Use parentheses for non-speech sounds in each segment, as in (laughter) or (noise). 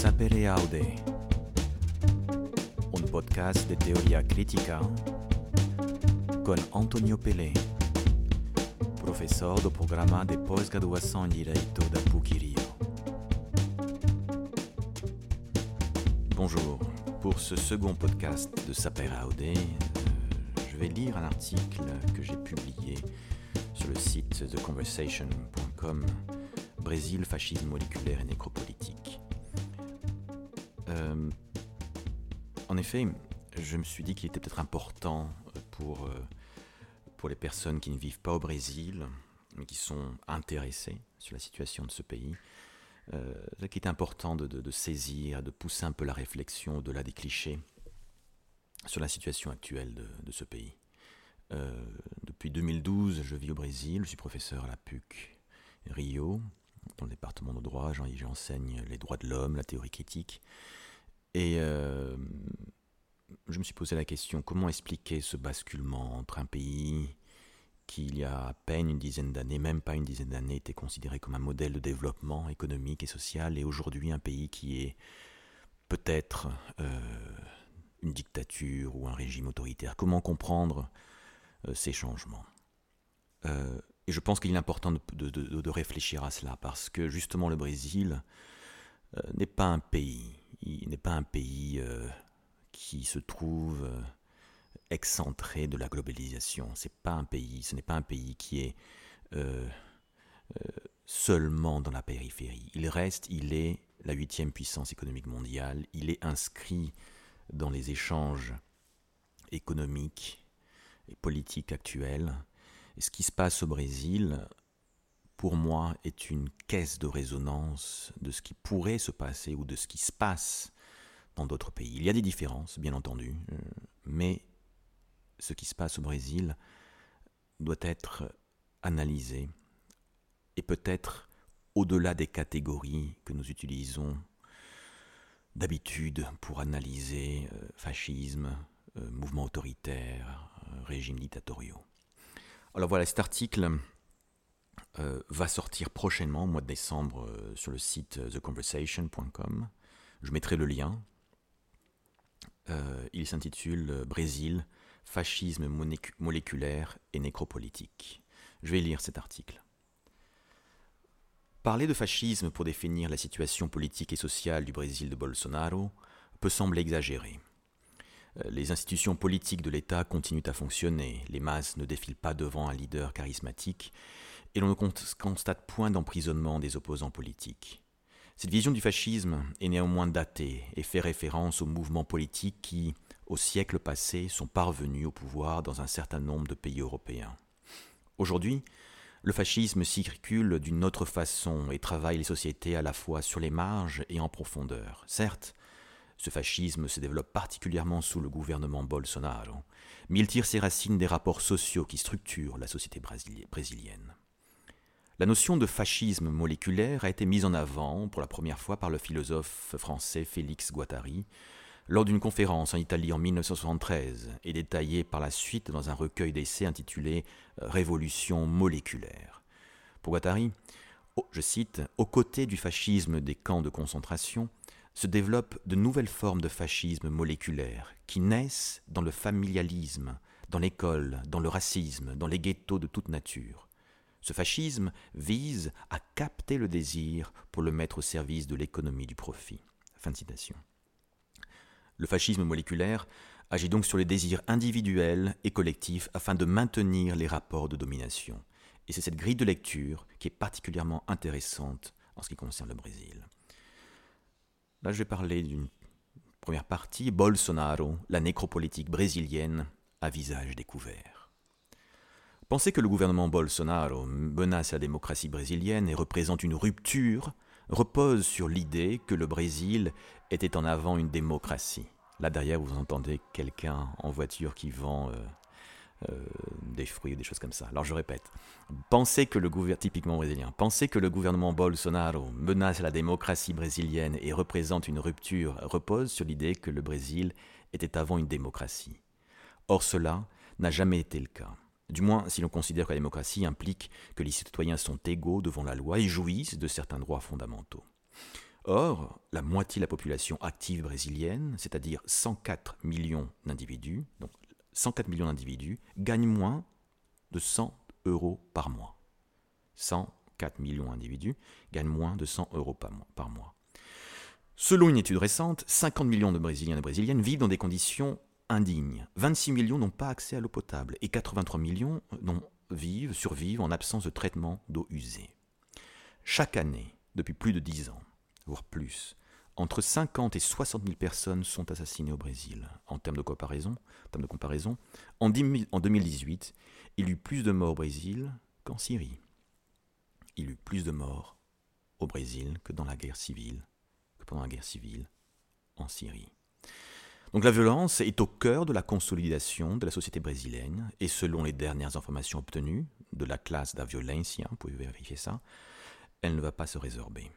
Sapere Aude, un podcast de Antonio de. Bonjour, pour ce second podcast de Sapere Aude, euh, je vais lire un article que j'ai publié sur le site theconversation.com Brésil, fascisme moléculaire et nécropolitique. Euh, en effet, je me suis dit qu'il était peut-être important pour, euh, pour les personnes qui ne vivent pas au Brésil, mais qui sont intéressées sur la situation de ce pays, euh, qu'il est important de, saisir, de pousser un peu la réflexion au-delà des clichés sur la situation actuelle de, ce pays. Euh, depuis 2012, je vis au Brésil, je suis professeur à la PUC Rio, dans le département de droit, j'enseigne les droits de l'homme, la théorie critique. Et euh, je me suis posé la question, comment expliquer ce basculement entre un pays qui, il y a à peine une dizaine d'années, même pas une dizaine d'années, était considéré comme un modèle de développement économique et social, et aujourd'hui un pays qui est peut-être euh, une dictature ou un régime autoritaire? Comment comprendre euh, ces changements? Et je pense qu'il est important de, réfléchir à cela, parce que justement le Brésil euh, n'est pas un pays, il n'est pas un pays euh, qui se trouve euh, excentré de la globalisation. C'est pas un pays, ce n'est pas un pays qui est seulement dans la périphérie. Il reste, il est la huitième puissance économique mondiale, il est inscrit dans les échanges économiques et politiques actuels ce qui se passe au Brésil, pour moi, est une caisse de résonance de ce qui pourrait se passer ou de ce qui se passe dans d'autres pays. Il y a des différences, bien entendu, euh, mais ce qui se passe au Brésil doit être analysé et peut-être au-delà des catégories que nous utilisons d'habitude pour analyser euh, fascisme, euh, mouvement autoritaire, régime dictatoriaux. Alors voilà, cet article euh, va sortir prochainement, au mois de décembre, euh, sur le site euh, theconversation.com. Je mettrai le lien. il s'intitule Brésil, fascisme moléculaire et nécropolitique. Je vais lire cet article. Parler de fascisme pour définir la situation politique et sociale du Brésil de Bolsonaro peut sembler exagéré. Euh, les institutions politiques de l'État continuent à fonctionner, les masses ne défilent pas devant un leader charismatique, et l'on ne constate point d'emprisonnement des opposants politiques. Cette vision du fascisme est néanmoins datée et fait référence aux mouvements politiques qui, au siècle passé, sont parvenus au pouvoir dans un certain nombre de pays européens. Aujourd'hui, le fascisme circule d'une autre façon et travaille les sociétés à la fois sur les marges et en profondeur. Certes, ce fascisme se développe particulièrement sous le gouvernement Bolsonaro, mais il tire ses racines des rapports sociaux qui structurent la société brésilienne. La notion de fascisme moléculaire a été mise en avant pour la première fois par le philosophe français Félix Guattari lors d'une conférence en Italie en 1973 et détaillée par la suite dans un recueil d'essais intitulé Révolution moléculaire. Pour Guattari, je cite, Aux côtés du fascisme des camps de concentration, se développent de nouvelles formes de fascisme moléculaire qui naissent dans le familialisme, dans l'école, dans le racisme, dans les ghettos de toute nature. Ce fascisme vise à capter le désir pour le mettre au service de l'économie du profit. Le fascisme moléculaire agit donc sur les désirs individuels et collectifs afin de maintenir les rapports de domination. Et c'est cette grille de lecture qui est particulièrement intéressante en ce qui concerne le Brésil. Là, je vais parler d'une première partie, Bolsonaro, la nécropolitique brésilienne à visage découvert. Penser que le gouvernement Bolsonaro menace la démocratie brésilienne et représente une rupture repose sur l'idée que le Brésil était en avant une démocratie. Là derrière, vous entendez quelqu'un en voiture qui vend euh, euh, des fruits des choses comme ça. Alors je répète, penser que le gouvernement, typiquement brésilien, penser que le gouvernement Bolsonaro menace la démocratie brésilienne et représente une rupture repose sur l'idée que le Brésil était avant une démocratie. Or cela n'a jamais été le cas. Du moins, si l'on considère que la démocratie implique que les citoyens sont égaux devant la loi et jouissent de certains droits fondamentaux. Or, la moitié de la population active brésilienne, c'est-à-dire 104 millions d'individus, donc 104 millions d'individus, gagnent moins de 100 euros par mois. 104 millions d'individus gagnent moins de 100 euros par mois. Selon une étude récente, 50 millions de Brésiliens et de Brésiliennes vivent dans des conditions indignes. 26 millions n'ont pas accès à l'eau potable et 83 millions vivent, survivent en absence de traitement d'eau usée. Chaque année, depuis plus de 10 ans, voire plus, entre 50 et 60 000 personnes sont assassinées au Brésil. En termes de comparaison, en, termes de comparaison, en 2018, il y eut plus de morts au Brésil qu'en Syrie. Il y eut plus de morts au Brésil que dans la guerre civile, que pendant la guerre civile en Syrie. Donc la violence est au cœur de la consolidation de la société brésilienne et selon les dernières informations obtenues de la classe da violencia, vous pouvez vérifier ça, elle ne va pas se résorber.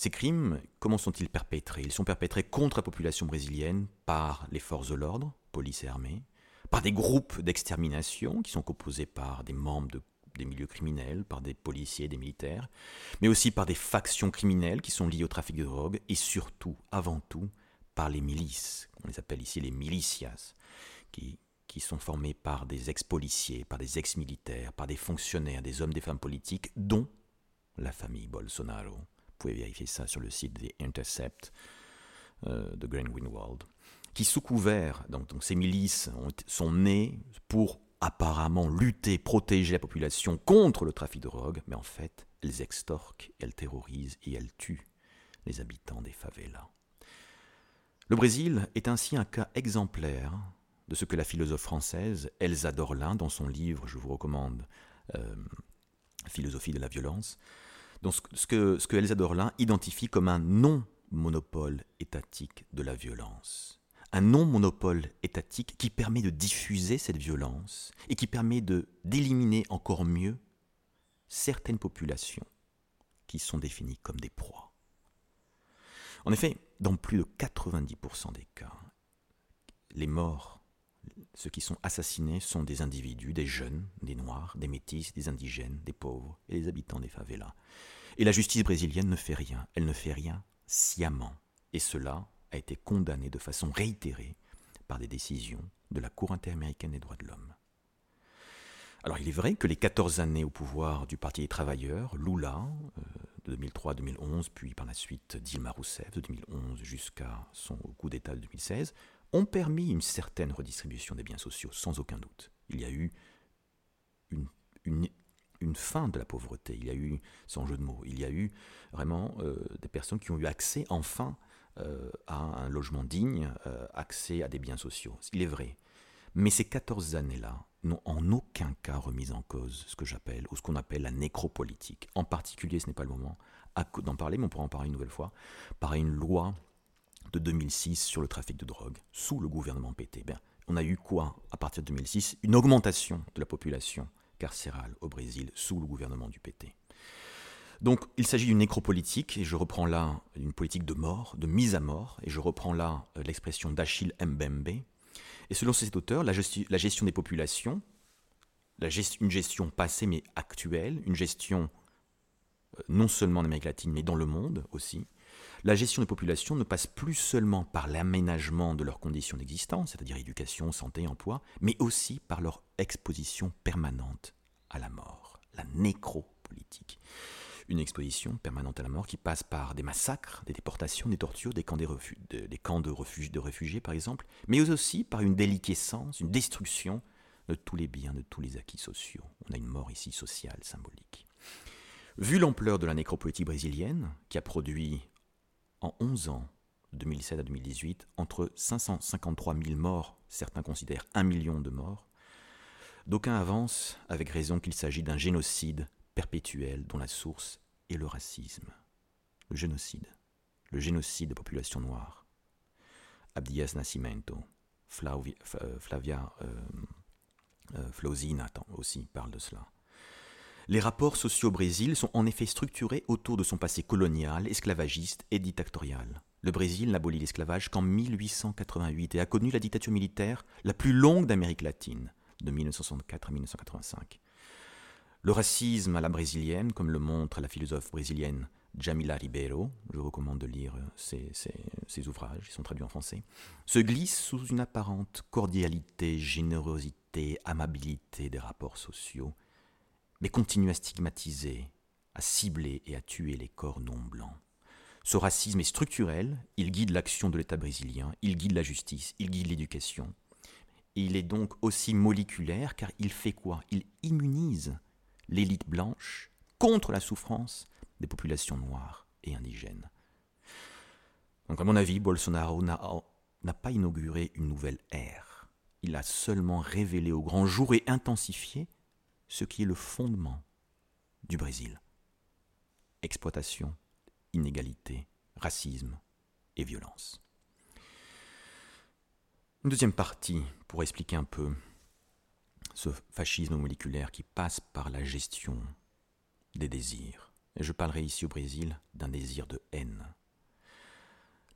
Ces crimes, comment sont-ils perpétrés? Ils sont perpétrés contre la population brésilienne par les forces de l'ordre, police et armée, par des groupes d'extermination qui sont composés par des membres des milieux criminels, par des policiers des militaires, mais aussi par des factions criminelles qui sont liées au trafic de drogue, et surtout, avant tout, par les milices, on les appelle ici les milicias, qui, qui sont formées par des ex-policiers, par des ex-militaires, par des fonctionnaires, des hommes, des femmes politiques, dont la famille Bolsonaro. Vous pouvez vérifier ça sur le site des Intercept euh, de Graham Greenwald qui sous couvert, donc, ces milices sont nées pour apparemment lutter, protéger la population contre le trafic de drogue, mais en fait, elles extorquent, elles terrorisent et elles tuent les habitants des favelas. Le Brésil est ainsi un cas exemplaire de ce que la philosophe française Elsa Dorlin, dans son livre, je vous recommande, euh, Philosophie de la violence, donc ce que, ce Dorlin identifie comme un non-monopole étatique de la violence un non-monopole étatique qui permet de diffuser cette violence et qui permet d'éliminer encore mieux certaines populations qui sont définies comme des proies. En effet, dans plus de 90% des cas, les morts, ceux qui sont assassinés sont des individus, des jeunes, des noirs, des métis, des indigènes, des pauvres et des habitants des favelas. Et la justice brésilienne ne fait rien, elle ne fait rien sciemment. Et cela a été condamné de façon réitérée par des décisions de la Cour interaméricaine des droits de l'homme. Alors il est vrai que les 14 années au pouvoir du Parti des travailleurs, Lula, euh, de 2003 à 2011, puis par la suite Dilma Rousseff de 2011 jusqu'à son coup d'État de 2016, ont permis une certaine redistribution des biens sociaux, sans aucun doute. Il y a eu une, fin de la pauvreté, il y a eu, sans jeu de mots, il y a eu vraiment euh, des personnes qui ont eu accès enfin euh, à un logement digne, euh, accès à des biens sociaux. Il est vrai. Mais ces 14 années-là n'ont en aucun cas remis en cause ce que j'appelle, ou ce qu'on appelle la nécropolitique. En particulier, ce n'est pas le moment d'en parler, mais on pourra en parler une nouvelle fois, par une loi de 2006 sur le trafic de drogue, sous le gouvernement PT. Ben, on a eu quoi à partir de 2006 Une augmentation de la population carcérale au Brésil sous le gouvernement du PT. Donc il s'agit d'une nécropolitique, et je reprends là une politique de mort, de mise à mort, et je reprends là euh, l'expression d'Achille Mbembe. Et selon cet auteur, la, gestion des populations, une gestion passée mais actuelle, une gestion euh, non seulement en Amérique latine mais dans le monde aussi, la gestion des populations ne passe plus seulement par l'aménagement de leurs conditions d'existence, c'est-à-dire éducation, santé, emploi, mais aussi par leur exposition permanente à la mort, la nécropolitique une exposition permanente à la mort qui passe par des massacres, des déportations, des tortures, des camps, de, des camps de, de réfugiés par exemple, mais aussi par une déliquescence, une destruction de tous les biens, de tous les acquis sociaux. On a une mort ici sociale, symbolique. Vu l'ampleur de la nécropolitique brésilienne, qui a produit en 11 ans, 2007 à 2018, entre 553 000 morts, certains considèrent 1 million de morts, d'aucuns avancent avec raison qu'il s'agit d'un génocide perpétuel dont la source est le racisme, le génocide, le génocide de population noire. Abdias Nascimento, Flavia, euh, Flavia euh, euh aussi parle de cela. Les rapports sociaux au Brésil sont en effet structurés autour de son passé colonial, esclavagiste et dictatorial. Le Brésil n'abolit l'esclavage qu'en 1888 et a connu la dictature militaire la plus longue d'Amérique latine, de 1964 à 1985. Le racisme à la brésilienne, comme le montre la philosophe brésilienne Jamila Ribeiro, je recommande de lire ses, ses, ouvrages, ils sont traduits en français, se glisse sous une apparente cordialité, générosité, amabilité des rapports sociaux, mais continue à stigmatiser, à cibler et à tuer les corps non blancs. Ce racisme est structurel, il guide l'action de l'État brésilien, il guide la justice, il guide l'éducation. Il est donc aussi moléculaire car il fait quoi? Il immunise l'élite blanche contre la souffrance des populations noires et indigènes. Donc à mon avis, Bolsonaro n'a pas inauguré une nouvelle ère. Il a seulement révélé au grand jour et intensifié ce qui est le fondement du Brésil. Exploitation, inégalité, racisme et violence. Une deuxième partie pour expliquer un peu ce fascisme moléculaire qui passe par la gestion des désirs. Je parlerai ici au Brésil d'un désir de haine.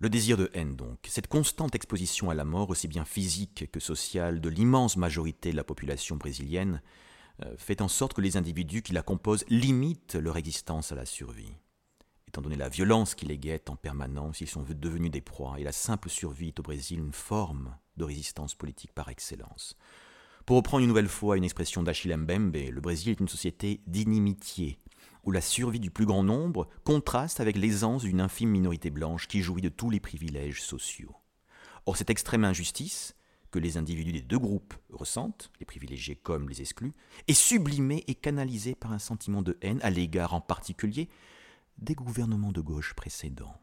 Le désir de haine, donc, cette constante exposition à la mort, aussi bien physique que sociale, de l'immense majorité de la population brésilienne, fait en sorte que les individus qui la composent limitent leur existence à la survie. Étant donné la violence qui les guette en permanence, ils sont devenus des proies, et la simple survie est au Brésil une forme de résistance politique par excellence. Pour reprendre une nouvelle fois une expression d'Achille Mbembe, le Brésil est une société d'inimitié, où la survie du plus grand nombre contraste avec l'aisance d'une infime minorité blanche qui jouit de tous les privilèges sociaux. Or, cette extrême injustice, que les individus des deux groupes ressentent, les privilégiés comme les exclus, est sublimée et canalisée par un sentiment de haine à l'égard en particulier des gouvernements de gauche précédents.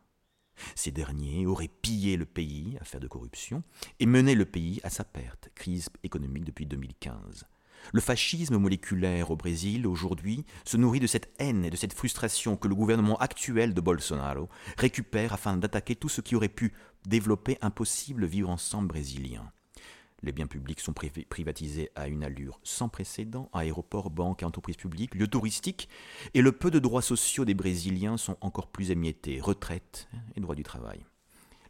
Ces derniers auraient pillé le pays, affaire de corruption, et mené le pays à sa perte, crise économique depuis 2015. Le fascisme moléculaire au Brésil, aujourd'hui, se nourrit de cette haine et de cette frustration que le gouvernement actuel de Bolsonaro récupère afin d'attaquer tout ce qui aurait pu développer un possible vivre ensemble brésilien. Les biens publics sont privatisés à une allure sans précédent, aéroports, banques entreprises publiques, lieux touristiques, et le peu de droits sociaux des Brésiliens sont encore plus émiettés, retraite et droits du travail.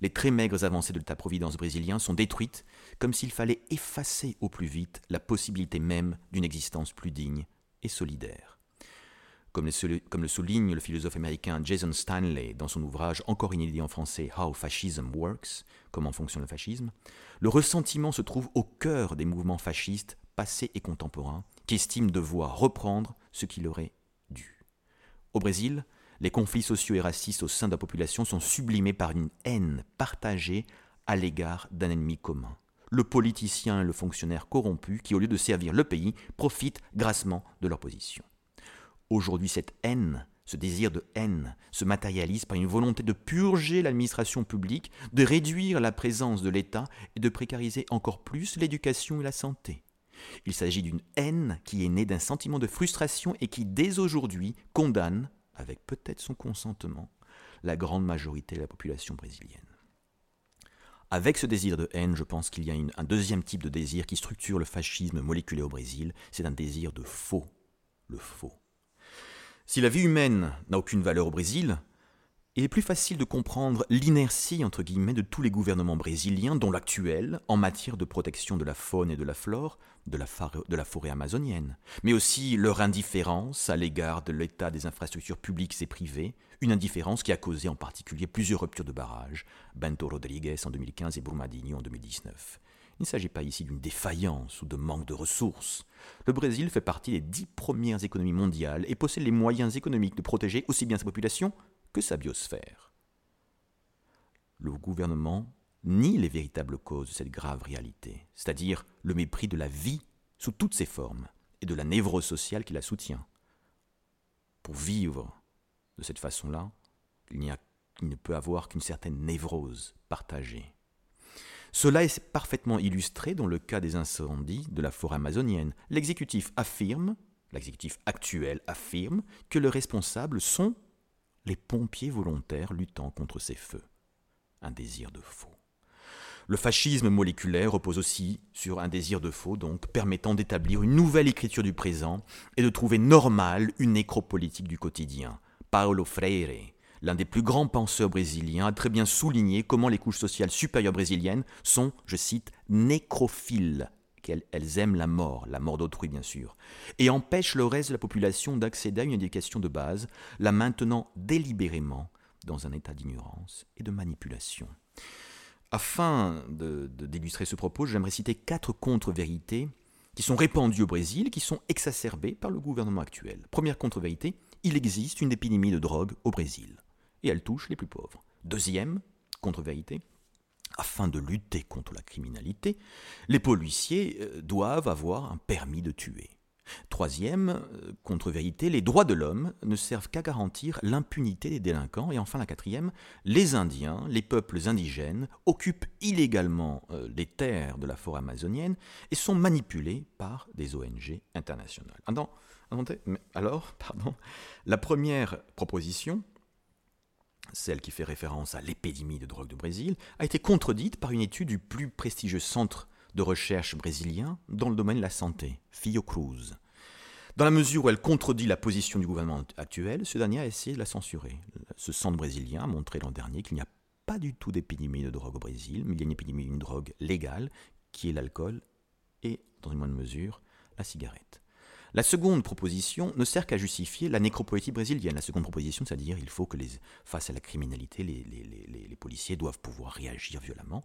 Les très maigres avancées de l'État-providence brésilien sont détruites comme s'il fallait effacer au plus vite la possibilité même d'une existence plus digne et solidaire. Comme le, souligne le philosophe américain Jason Stanley dans son ouvrage encore inédit en français How Fascism Works, Comment fonctionne le fascisme, le ressentiment se trouve au cœur des mouvements fascistes passés et contemporains qui estiment devoir reprendre ce qui leur est dû. Au Brésil, les conflits sociaux et racistes au sein de la population sont sublimés par une haine partagée à l'égard d'un ennemi commun. Le politicien et le fonctionnaire corrompu qui, au lieu de servir le pays, profitent grassement de leur position. Aujourd'hui, cette haine, ce désir de haine, se matérialise par une volonté de purger l'administration publique, de réduire la présence de l'État et de précariser encore plus l'éducation et la santé. Il s'agit d'une haine qui est née d'un sentiment de frustration et qui, dès aujourd'hui, condamne, avec peut-être son consentement, la grande majorité de la population brésilienne. Avec ce désir de haine, je pense qu'il y a un deuxième type de désir qui structure le fascisme moléculaire au Brésil, c'est un désir de faux, le faux. Si la vie humaine n'a aucune valeur au Brésil, il est plus facile de comprendre l'inertie de tous les gouvernements brésiliens, dont l'actuel, en matière de protection de la faune et de la flore de la, forêt amazonienne, mais aussi leur indifférence à l'égard de l'état des infrastructures publiques et privées, une indifférence qui a causé en particulier plusieurs ruptures de barrages, Bento Rodrigues en 2015 et Brumadinho en 2019. Il ne s'agit pas ici d'une défaillance ou de manque de ressources. Le Brésil fait partie des dix premières économies mondiales et possède les moyens économiques de protéger aussi bien sa population que sa biosphère. Le gouvernement nie les véritables causes de cette grave réalité, c'est-à-dire le mépris de la vie sous toutes ses formes et de la névrose sociale qui la soutient. Pour vivre de cette façon-là, il, ne peut avoir qu'une certaine névrose partagée. Cela est parfaitement illustré dans le cas des incendies de la forêt amazonienne. L'exécutif affirme, l'exécutif actuel affirme, que les responsables sont les pompiers volontaires luttant contre ces feux. Un désir de faux. Le fascisme moléculaire repose aussi sur un désir de faux, donc permettant d'établir une nouvelle écriture du présent et de trouver normale une nécropolitique du quotidien. Paulo Freire, l'un des plus grands penseurs brésiliens, a très bien souligné comment les couches sociales supérieures brésiliennes sont, je cite, nécrophiles, qu'elles aiment la mort, la mort d'autrui bien sûr, et empêchent le reste de la population d'accéder à une éducation de base, la maintenant délibérément dans un état d'ignorance et de manipulation. Afin d'illustrer ce propos, j'aimerais citer quatre contre-vérités qui sont répandues au Brésil qui sont exacerbées par le gouvernement actuel. Première contre-vérité, il existe une épidémie de drogue au Brésil, et elle touche les plus pauvres. Deuxième contre-vérité, afin de lutter contre la criminalité, les policiers euh, doivent avoir un permis de tuer. Troisième euh, contre-vérité, les droits de l'homme ne servent qu'à garantir l'impunité des délinquants. Et enfin la quatrième, les Indiens, les peuples indigènes, occupent illégalement euh, les terres de la forêt amazonienne et sont manipulés par des ONG internationales. alors, (laughs) pardon, la première proposition celle qui fait référence à l'épidémie de drogue de Brésil, a été contredite par une étude du plus prestigieux centre de recherche brésilien dans le domaine de la santé, Fiocruz. Dans la mesure où elle contredit la position du gouvernement actuel, ce dernier a essayé de la censurer. Ce centre brésilien a montré l'an dernier qu'il n'y a pas du tout d'épidémie de drogue au Brésil, mais il y a une épidémie d'une drogue légale, qui est l'alcool, et, dans une moindre mesure, la cigarette. La seconde proposition ne sert qu'à justifier la nécropolitique brésilienne. La seconde proposition, c'est-à-dire il faut que face à la criminalité, les, policiers doivent pouvoir réagir violemment.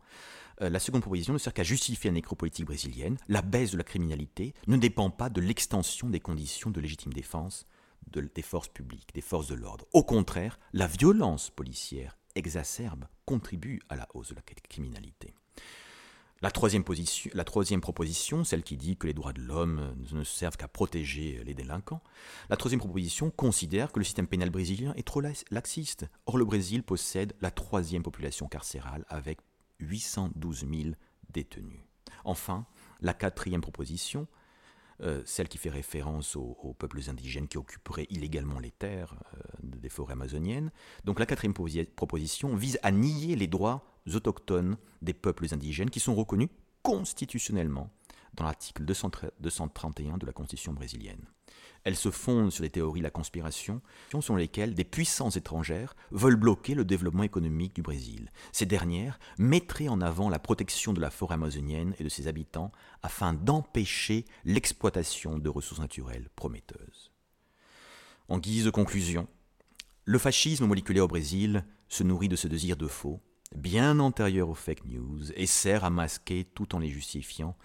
Euh, la seconde proposition ne sert qu'à justifier la nécropolitique brésilienne. La baisse de la criminalité ne dépend pas de l'extension des conditions de légitime défense des forces publiques, des forces de l'ordre. Au contraire, la violence policière exacerbe contribue à la hausse de la criminalité. La troisième, proposition, celle qui dit que les droits de l'homme ne servent qu'à protéger les délinquants, la troisième proposition considère que le système pénal brésilien est trop laxiste. Or, le Brésil possède la troisième population carcérale avec 812 000 détenus. Enfin, la quatrième proposition, euh, celle qui fait référence aux, peuples indigènes qui occuperaient illégalement les terres euh, des forêts amazoniennes. Donc la quatrième proposition vise à nier les droits autochtones des peuples indigènes qui sont reconnus constitutionnellement dans l'article 231 de la Constitution brésilienne. Elle se fonde sur les théories de la conspiration, selon lesquelles des puissances étrangères veulent bloquer le développement économique du Brésil. Ces dernières mettraient en avant la protection de la forêt amazonienne et de ses habitants afin d'empêcher l'exploitation de ressources naturelles prometteuses. En guise de conclusion, le fascisme moléculaire au Brésil se nourrit de ce désir de faux, bien antérieur aux fake news, et sert à masquer, tout en les justifiant,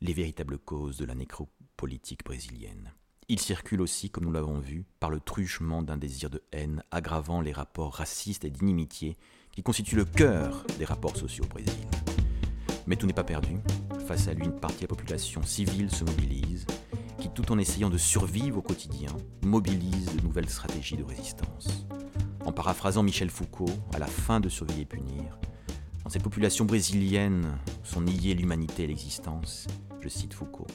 les véritables causes de la nécropolitique brésilienne. Il circule aussi, comme nous l'avons vu, par le truchement d'un désir de haine aggravant les rapports racistes et d'inimitié qui constituent le cœur des rapports sociaux au Brésil. Mais tout n'est pas perdu. Face à lui, une partie de la population civile se mobilise, qui tout en essayant de survivre au quotidien, mobilise de nouvelles stratégies de résistance. En paraphrasant Michel Foucault, à la fin de Surveiller et punir, dans cette population brésilienne sont niées l'humanité et l'existence, je cite Foucault,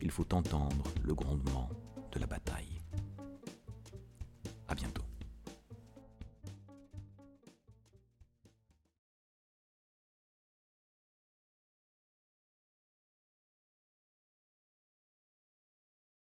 il faut entendre le grondement de la bataille.